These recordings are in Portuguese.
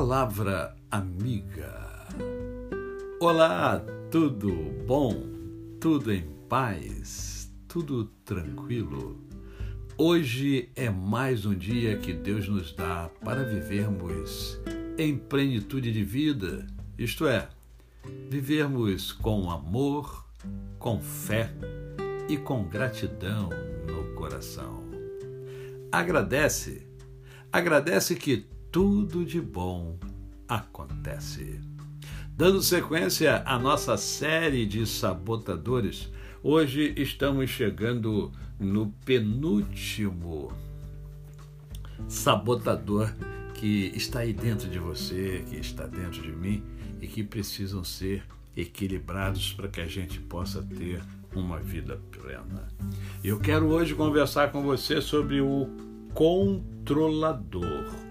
Palavra Amiga. Olá, tudo bom? Tudo em paz? Tudo tranquilo? Hoje é mais um dia que Deus nos dá para vivermos em plenitude de vida, isto é, vivermos com amor, com fé e com gratidão no coração. Agradece, agradece que tudo de bom acontece. Dando sequência à nossa série de sabotadores, hoje estamos chegando no penúltimo sabotador que está aí dentro de você, que está dentro de mim e que precisam ser equilibrados para que a gente possa ter uma vida plena. Eu quero hoje conversar com você sobre o controlador.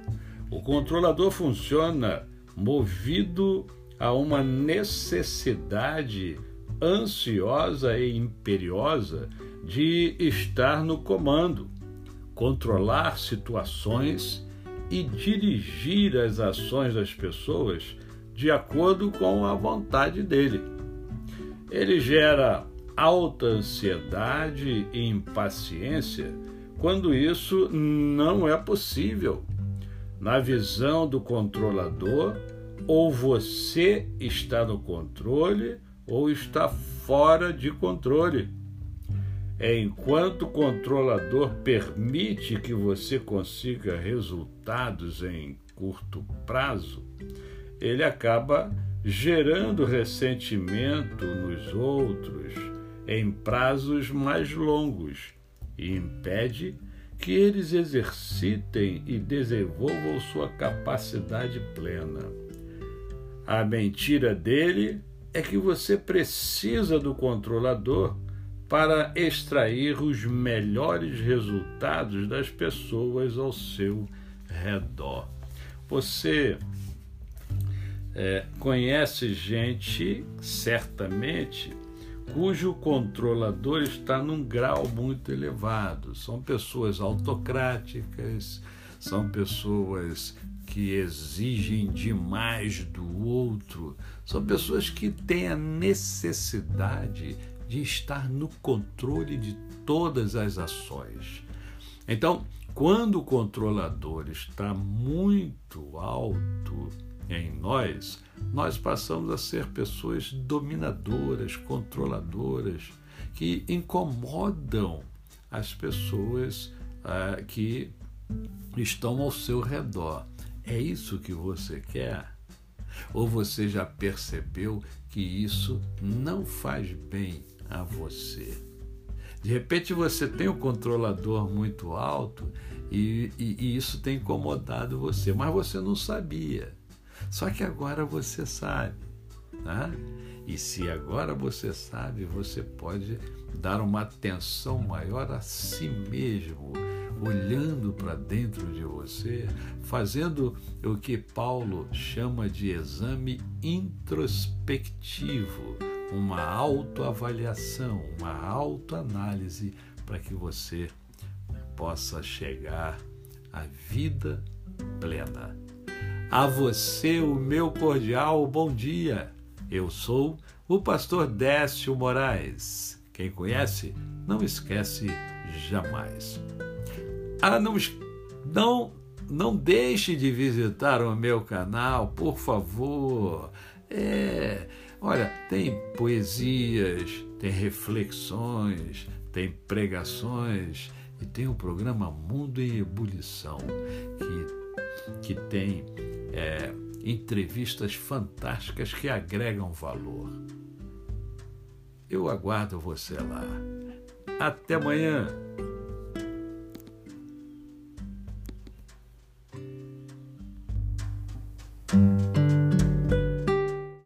O controlador funciona movido a uma necessidade ansiosa e imperiosa de estar no comando, controlar situações e dirigir as ações das pessoas de acordo com a vontade dele. Ele gera alta ansiedade e impaciência quando isso não é possível na visão do controlador, ou você está no controle ou está fora de controle. É enquanto o controlador permite que você consiga resultados em curto prazo, ele acaba gerando ressentimento nos outros em prazos mais longos e impede que eles exercitem e desenvolvam sua capacidade plena. A mentira dele é que você precisa do controlador para extrair os melhores resultados das pessoas ao seu redor. Você é, conhece gente, certamente, cujo controlador está num grau muito elevado. São pessoas autocráticas, são pessoas que exigem demais do outro, são pessoas que têm a necessidade de estar no controle de todas as ações. Então, quando o controlador está muito alto, em nós, nós passamos a ser pessoas dominadoras, controladoras, que incomodam as pessoas ah, que estão ao seu redor. É isso que você quer? Ou você já percebeu que isso não faz bem a você? De repente você tem um controlador muito alto e, e, e isso tem incomodado você, mas você não sabia. Só que agora você sabe. Tá? E se agora você sabe, você pode dar uma atenção maior a si mesmo, olhando para dentro de você, fazendo o que Paulo chama de exame introspectivo, uma autoavaliação, uma autoanálise para que você possa chegar à vida plena. A você o meu cordial bom dia. Eu sou o pastor Décio Moraes. Quem conhece, não esquece jamais. Ah, não, não, não deixe de visitar o meu canal, por favor. É, olha, tem poesias, tem reflexões, tem pregações e tem o programa Mundo em Ebulição, que, que tem é, entrevistas fantásticas que agregam valor. Eu aguardo você lá. Até amanhã!